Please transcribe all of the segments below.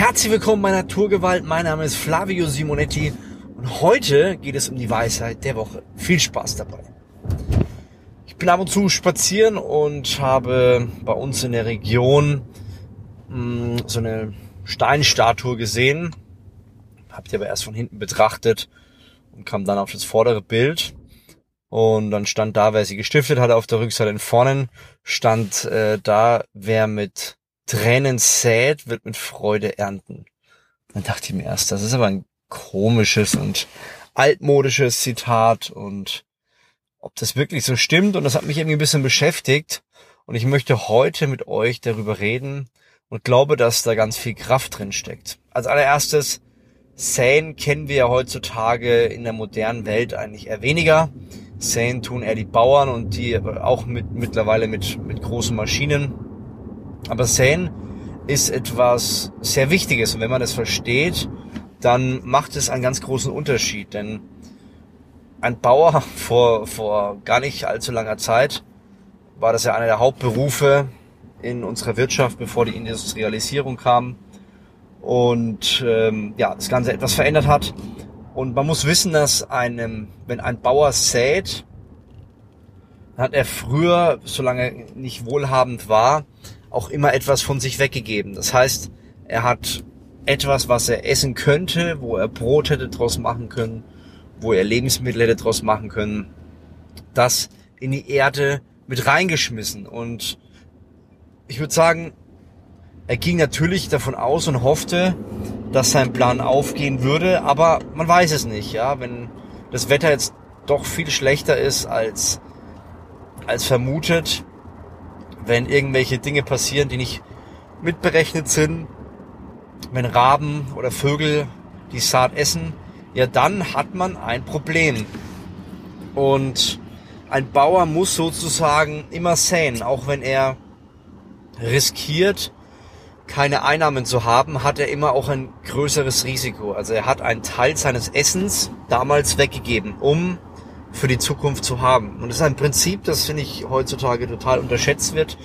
Herzlich willkommen bei Naturgewalt. Mein Name ist Flavio Simonetti und heute geht es um die Weisheit der Woche. Viel Spaß dabei. Ich bin ab und zu spazieren und habe bei uns in der Region mh, hm, so eine Steinstatue gesehen. Hab die aber erst von hinten betrachtet und kam dann auf das vordere Bild. Und dann stand da, wer sie gestiftet hatte, auf der Rückseite. Und vorne stand äh, da, wer mit Tränen sät, wird mit Freude ernten. Dann dachte ich mir erst, das ist aber ein komisches und altmodisches Zitat und ob das wirklich so stimmt und das hat mich irgendwie ein bisschen beschäftigt und ich möchte heute mit euch darüber reden und glaube, dass da ganz viel Kraft drin steckt. Als allererstes, Säen kennen wir ja heutzutage in der modernen Welt eigentlich eher weniger. Säen tun eher die Bauern und die auch mit, mittlerweile mit, mit großen Maschinen. Aber Säen ist etwas sehr Wichtiges und wenn man das versteht, dann macht es einen ganz großen Unterschied. Denn ein Bauer vor, vor gar nicht allzu langer Zeit war das ja einer der Hauptberufe in unserer Wirtschaft, bevor die Industrialisierung kam und ähm, ja, das Ganze etwas verändert hat. Und man muss wissen, dass einem, wenn ein Bauer sät, hat er früher, solange nicht wohlhabend war, auch immer etwas von sich weggegeben. Das heißt, er hat etwas, was er essen könnte, wo er Brot hätte draus machen können, wo er Lebensmittel hätte draus machen können, das in die Erde mit reingeschmissen. Und ich würde sagen, er ging natürlich davon aus und hoffte, dass sein Plan aufgehen würde, aber man weiß es nicht, ja, wenn das Wetter jetzt doch viel schlechter ist als, als vermutet, wenn irgendwelche Dinge passieren, die nicht mitberechnet sind, wenn Raben oder Vögel die Saat essen, ja dann hat man ein Problem. Und ein Bauer muss sozusagen immer säen, auch wenn er riskiert, keine Einnahmen zu haben, hat er immer auch ein größeres Risiko. Also er hat einen Teil seines Essens damals weggegeben, um für die Zukunft zu haben. Und das ist ein Prinzip, das finde ich heutzutage total unterschätzt wird.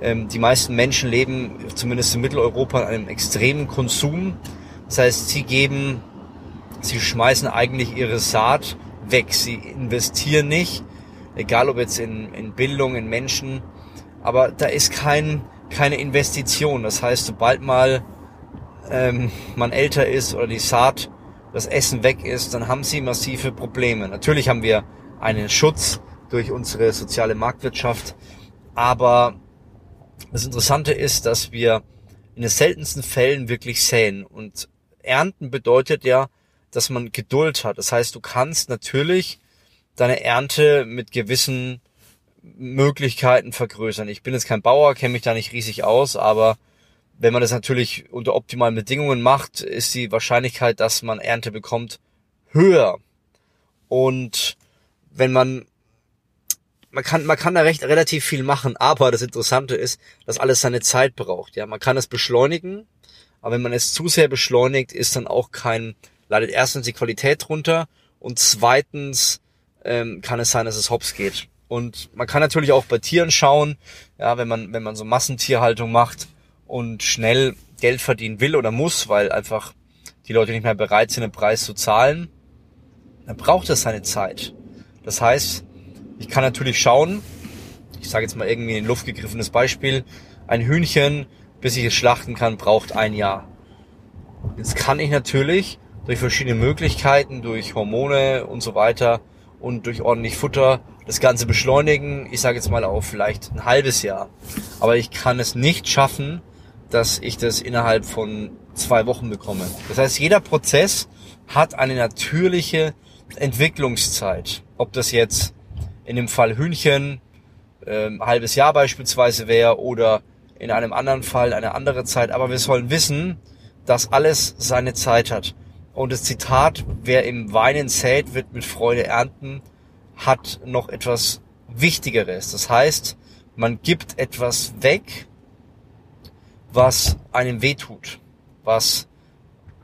Ähm, die meisten Menschen leben, zumindest in Mitteleuropa, in einem extremen Konsum. Das heißt, sie geben, sie schmeißen eigentlich ihre Saat weg. Sie investieren nicht, egal ob jetzt in, in Bildung, in Menschen. Aber da ist kein, keine Investition. Das heißt, sobald mal ähm, man älter ist oder die Saat, das Essen weg ist, dann haben sie massive Probleme. Natürlich haben wir einen Schutz durch unsere soziale Marktwirtschaft, aber das Interessante ist, dass wir in den seltensten Fällen wirklich säen und ernten bedeutet ja, dass man Geduld hat. Das heißt, du kannst natürlich deine Ernte mit gewissen Möglichkeiten vergrößern. Ich bin jetzt kein Bauer, kenne mich da nicht riesig aus, aber wenn man das natürlich unter optimalen Bedingungen macht, ist die Wahrscheinlichkeit, dass man Ernte bekommt, höher. Und wenn man man kann, man kann da recht relativ viel machen, aber das Interessante ist, dass alles seine Zeit braucht. Ja, man kann es beschleunigen, aber wenn man es zu sehr beschleunigt, ist dann auch kein, leidet erstens die Qualität runter und zweitens ähm, kann es sein, dass es hops geht. Und man kann natürlich auch bei Tieren schauen, ja, wenn man, wenn man so Massentierhaltung macht und schnell Geld verdienen will oder muss, weil einfach die Leute nicht mehr bereit sind, den Preis zu zahlen, dann braucht es seine Zeit. Das heißt, ich kann natürlich schauen, ich sage jetzt mal irgendwie ein Luft gegriffenes Beispiel, ein Hühnchen, bis ich es schlachten kann, braucht ein Jahr. Jetzt kann ich natürlich durch verschiedene Möglichkeiten, durch Hormone und so weiter und durch ordentlich Futter das Ganze beschleunigen. Ich sage jetzt mal auf vielleicht ein halbes Jahr. Aber ich kann es nicht schaffen, dass ich das innerhalb von zwei Wochen bekomme. Das heißt, jeder Prozess hat eine natürliche Entwicklungszeit. Ob das jetzt in dem Fall Hühnchen äh, ein halbes Jahr beispielsweise wäre oder in einem anderen Fall eine andere Zeit. Aber wir sollen wissen, dass alles seine Zeit hat. Und das Zitat, wer im Weinen sät, wird mit Freude ernten, hat noch etwas Wichtigeres. Das heißt, man gibt etwas weg, was einem wehtut, was,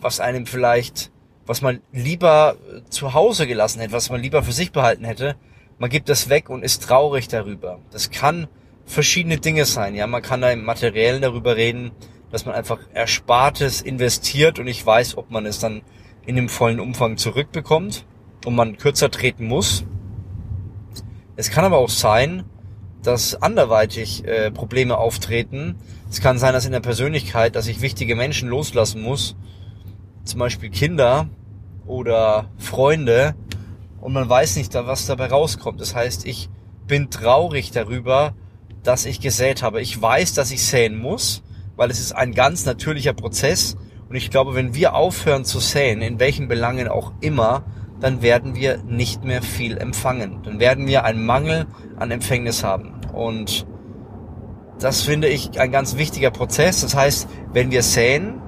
was einem vielleicht, was man lieber zu Hause gelassen hätte, was man lieber für sich behalten hätte. Man gibt das weg und ist traurig darüber. Das kann verschiedene Dinge sein. Ja, man kann da im Materiellen darüber reden, dass man einfach Erspartes investiert und ich weiß, ob man es dann in dem vollen Umfang zurückbekommt und man kürzer treten muss. Es kann aber auch sein, dass anderweitig äh, Probleme auftreten. Es kann sein, dass in der Persönlichkeit, dass ich wichtige Menschen loslassen muss, zum Beispiel Kinder oder Freunde, und man weiß nicht, was dabei rauskommt. Das heißt, ich bin traurig darüber, dass ich gesät habe. Ich weiß, dass ich säen muss, weil es ist ein ganz natürlicher Prozess. Und ich glaube, wenn wir aufhören zu säen, in welchen Belangen auch immer, dann werden wir nicht mehr viel empfangen. Dann werden wir einen Mangel an Empfängnis haben. Und das finde ich ein ganz wichtiger Prozess. Das heißt, wenn wir säen,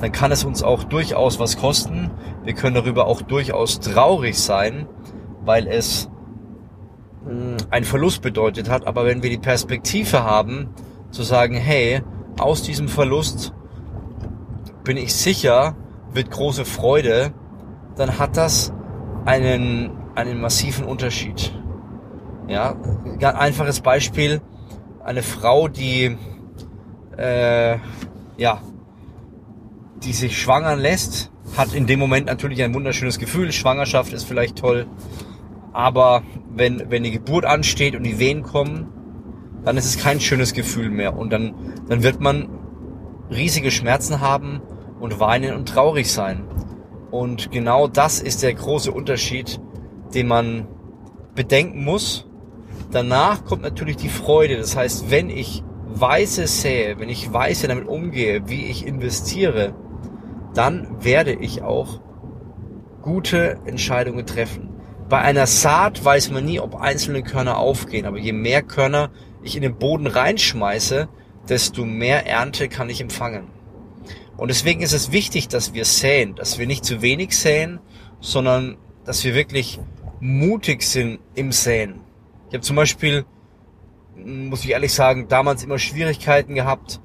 dann kann es uns auch durchaus was kosten. Wir können darüber auch durchaus traurig sein, weil es hm, ein Verlust bedeutet hat. Aber wenn wir die Perspektive haben, zu sagen, hey, aus diesem Verlust bin ich sicher, wird große Freude, dann hat das einen, einen massiven Unterschied. Ja, ganz einfaches Beispiel, eine Frau, die, äh, ja, die sich schwangern lässt, hat in dem Moment natürlich ein wunderschönes Gefühl. Schwangerschaft ist vielleicht toll. Aber wenn, wenn die Geburt ansteht und die Wehen kommen, dann ist es kein schönes Gefühl mehr. Und dann, dann wird man riesige Schmerzen haben und weinen und traurig sein. Und genau das ist der große Unterschied, den man bedenken muss. Danach kommt natürlich die Freude. Das heißt, wenn ich weise sähe, wenn ich weise damit umgehe, wie ich investiere, dann werde ich auch gute Entscheidungen treffen. Bei einer Saat weiß man nie, ob einzelne Körner aufgehen, aber je mehr Körner ich in den Boden reinschmeiße, desto mehr Ernte kann ich empfangen. Und deswegen ist es wichtig, dass wir säen, dass wir nicht zu wenig säen, sondern dass wir wirklich mutig sind im Säen. Ich habe zum Beispiel, muss ich ehrlich sagen, damals immer Schwierigkeiten gehabt,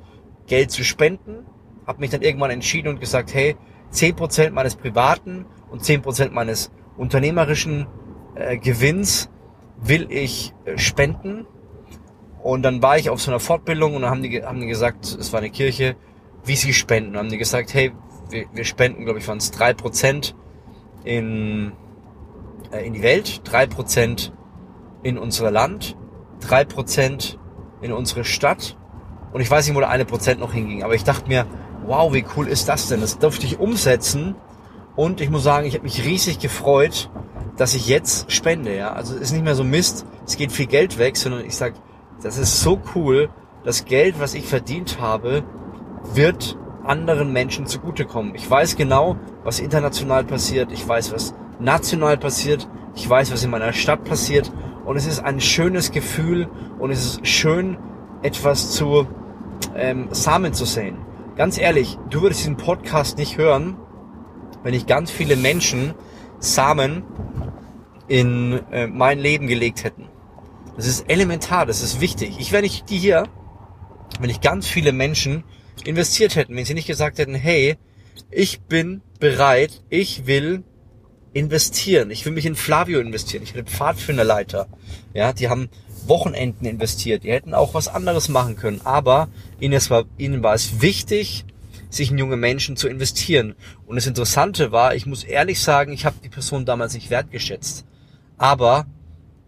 Geld zu spenden. Habe mich dann irgendwann entschieden und gesagt, hey, 10% meines privaten und 10% meines unternehmerischen äh, Gewinns will ich äh, spenden. Und dann war ich auf so einer Fortbildung und dann haben die, haben die gesagt, es war eine Kirche, wie sie spenden. Haben die gesagt, hey, wir, wir spenden, glaube ich, waren es drei Prozent in, äh, in die Welt, drei Prozent in unser Land, drei Prozent in unsere Stadt und ich weiß nicht, wo der eine Prozent noch hinging, aber ich dachte mir, wow, wie cool ist das denn? Das durfte ich umsetzen und ich muss sagen, ich habe mich riesig gefreut, dass ich jetzt spende. Ja, also es ist nicht mehr so Mist, es geht viel Geld weg, sondern ich sag, das ist so cool, das Geld, was ich verdient habe, wird anderen Menschen zugutekommen. Ich weiß genau, was international passiert. Ich weiß, was national passiert. Ich weiß, was in meiner Stadt passiert. Und es ist ein schönes Gefühl und es ist schön, etwas zu ähm, Samen zu sehen. Ganz ehrlich, du würdest diesen Podcast nicht hören, wenn ich ganz viele Menschen Samen in äh, mein Leben gelegt hätten. Das ist elementar, das ist wichtig. Ich wäre nicht die hier, wenn ich ganz viele Menschen investiert hätten, wenn sie nicht gesagt hätten, hey, ich bin bereit, ich will investieren. Ich will mich in Flavio investieren. Ich hätte Pfadfinderleiter. Ja, die haben Wochenenden investiert. Die hätten auch was anderes machen können. Aber ihnen, war, ihnen war es wichtig, sich in junge Menschen zu investieren. Und das Interessante war, ich muss ehrlich sagen, ich habe die Person damals nicht wertgeschätzt. Aber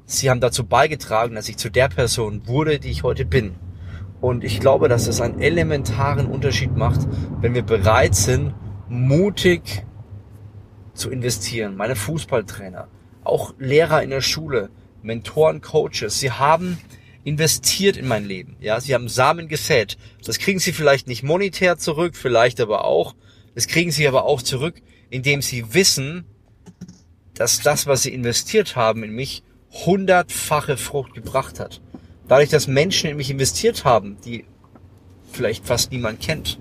sie haben dazu beigetragen, dass ich zu der Person wurde, die ich heute bin. Und ich glaube, dass es einen elementaren Unterschied macht, wenn wir bereit sind, mutig zu investieren. Meine Fußballtrainer, auch Lehrer in der Schule, Mentoren, Coaches, sie haben investiert in mein Leben. Ja, sie haben Samen gesät. Das kriegen sie vielleicht nicht monetär zurück, vielleicht aber auch. Das kriegen sie aber auch zurück, indem sie wissen, dass das, was sie investiert haben in mich, hundertfache Frucht gebracht hat dadurch, dass Menschen in mich investiert haben, die vielleicht fast niemand kennt,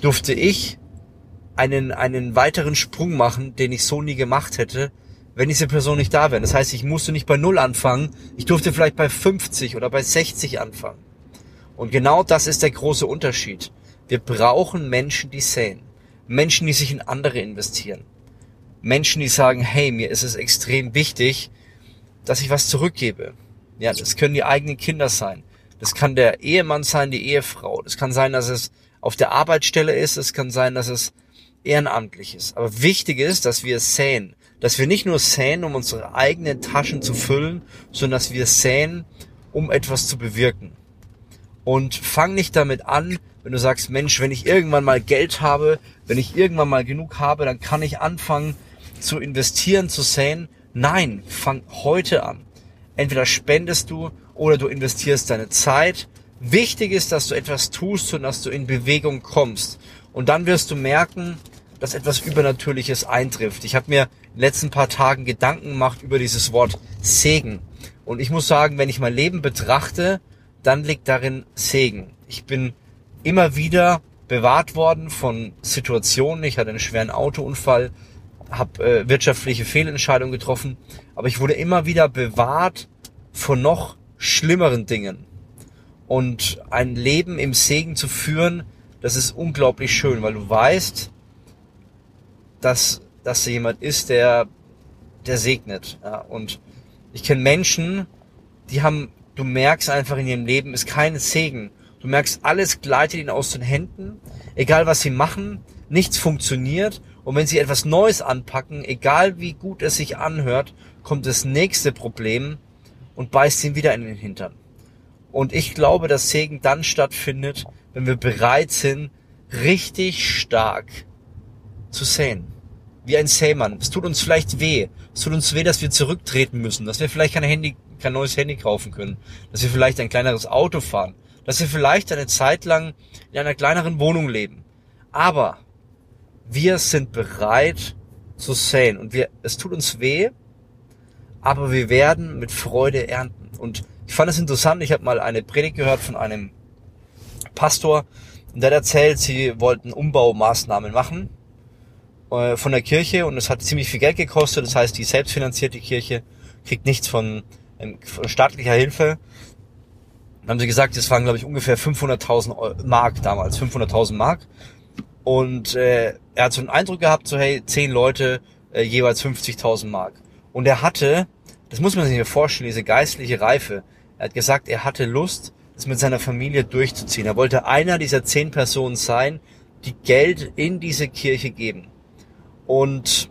durfte ich einen, einen weiteren Sprung machen, den ich so nie gemacht hätte, wenn diese Person nicht da wäre. Das heißt, ich musste nicht bei Null anfangen, ich durfte vielleicht bei 50 oder bei 60 anfangen. Und genau das ist der große Unterschied. Wir brauchen Menschen, die säen. Menschen, die sich in andere investieren. Menschen, die sagen, hey, mir ist es extrem wichtig, dass ich was zurückgebe. Ja, das können die eigenen Kinder sein. Das kann der Ehemann sein, die Ehefrau. Das kann sein, dass es auf der Arbeitsstelle ist. Es kann sein, dass es ehrenamtlich ist. Aber wichtig ist, dass wir säen. Dass wir nicht nur säen, um unsere eigenen Taschen zu füllen, sondern dass wir säen, um etwas zu bewirken. Und fang nicht damit an, wenn du sagst, Mensch, wenn ich irgendwann mal Geld habe, wenn ich irgendwann mal genug habe, dann kann ich anfangen zu investieren, zu säen. Nein, fang heute an. Entweder spendest du oder du investierst deine Zeit. Wichtig ist, dass du etwas tust und dass du in Bewegung kommst. Und dann wirst du merken, dass etwas Übernatürliches eintrifft. Ich habe mir in den letzten paar Tagen Gedanken gemacht über dieses Wort Segen. Und ich muss sagen, wenn ich mein Leben betrachte, dann liegt darin Segen. Ich bin immer wieder bewahrt worden von Situationen. Ich hatte einen schweren Autounfall, habe äh, wirtschaftliche Fehlentscheidungen getroffen, aber ich wurde immer wieder bewahrt von noch schlimmeren Dingen. Und ein Leben im Segen zu führen, das ist unglaublich schön, weil du weißt, dass, dass da jemand ist, der, der segnet. Ja? Und ich kenne Menschen, die haben, du merkst einfach in ihrem Leben, ist kein Segen. Du merkst, alles gleitet ihnen aus den Händen, egal was sie machen, nichts funktioniert. Und wenn sie etwas Neues anpacken, egal wie gut es sich anhört, kommt das nächste Problem und beißt ihn wieder in den Hintern. Und ich glaube, dass Segen dann stattfindet, wenn wir bereit sind, richtig stark zu säen. Wie ein Sämann. Es tut uns vielleicht weh. Es tut uns weh, dass wir zurücktreten müssen, dass wir vielleicht kein Handy, kein neues Handy kaufen können, dass wir vielleicht ein kleineres Auto fahren, dass wir vielleicht eine Zeit lang in einer kleineren Wohnung leben. Aber wir sind bereit zu säen und wir, es tut uns weh, aber wir werden mit Freude ernten. Und ich fand es interessant, ich habe mal eine Predigt gehört von einem Pastor, und der hat erzählt, sie wollten Umbaumaßnahmen machen äh, von der Kirche und es hat ziemlich viel Geld gekostet. Das heißt, die selbstfinanzierte Kirche kriegt nichts von, ähm, von staatlicher Hilfe. Dann haben sie gesagt, das waren glaube ich ungefähr 500.000 Mark damals, 500.000 Mark. Und äh, er hat so einen Eindruck gehabt, so hey, zehn Leute, äh, jeweils 50.000 Mark. Und er hatte das muss man sich vorstellen, diese geistliche Reife. Er hat gesagt, er hatte Lust, das mit seiner Familie durchzuziehen. Er wollte einer dieser zehn Personen sein, die Geld in diese Kirche geben. Und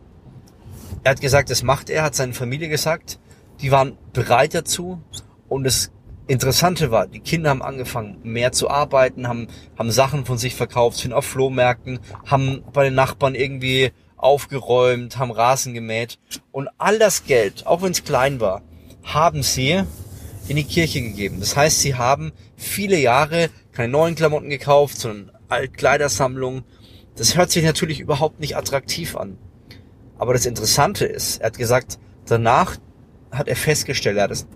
er hat gesagt, das macht er, hat seine Familie gesagt. Die waren bereit dazu. Und das Interessante war, die Kinder haben angefangen, mehr zu arbeiten, haben, haben Sachen von sich verkauft, sind auf Flohmärkten, haben bei den Nachbarn irgendwie aufgeräumt, haben Rasen gemäht und all das Geld, auch wenn es klein war, haben sie in die Kirche gegeben. Das heißt, sie haben viele Jahre keine neuen Klamotten gekauft, sondern Altkleidersammlungen. Das hört sich natürlich überhaupt nicht attraktiv an. Aber das Interessante ist, er hat gesagt, danach hat er festgestellt, er hat es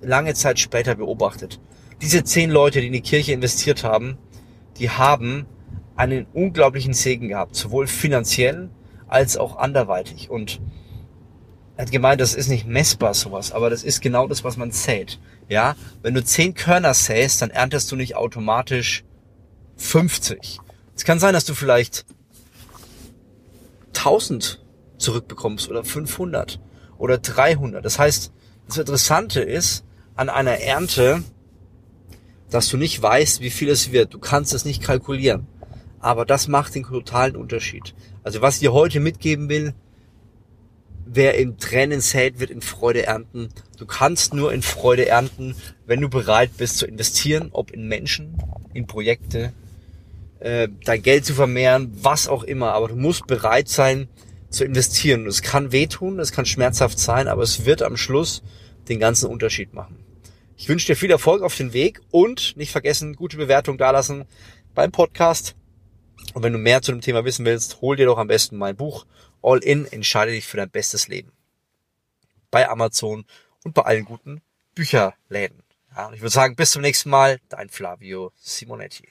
lange Zeit später beobachtet. Diese zehn Leute, die in die Kirche investiert haben, die haben einen unglaublichen Segen gehabt, sowohl finanziell als auch anderweitig. Und er hat gemeint, das ist nicht messbar sowas, aber das ist genau das, was man sät. Ja, wenn du zehn Körner säst, dann erntest du nicht automatisch 50. Es kann sein, dass du vielleicht 1000 zurückbekommst oder 500 oder 300. Das heißt, das Interessante ist an einer Ernte, dass du nicht weißt, wie viel es wird. Du kannst es nicht kalkulieren. Aber das macht den totalen Unterschied. Also was ich dir heute mitgeben will, wer in Tränen sät, wird in Freude ernten. Du kannst nur in Freude ernten, wenn du bereit bist zu investieren, ob in Menschen, in Projekte, äh, dein Geld zu vermehren, was auch immer. Aber du musst bereit sein zu investieren. Es kann wehtun, es kann schmerzhaft sein, aber es wird am Schluss den ganzen Unterschied machen. Ich wünsche dir viel Erfolg auf den Weg und nicht vergessen, gute Bewertung dalassen beim Podcast und wenn du mehr zu dem Thema wissen willst, hol dir doch am besten mein Buch All In, entscheide dich für dein bestes Leben. Bei Amazon und bei allen guten Bücherläden. Ja, und ich würde sagen, bis zum nächsten Mal, dein Flavio Simonetti.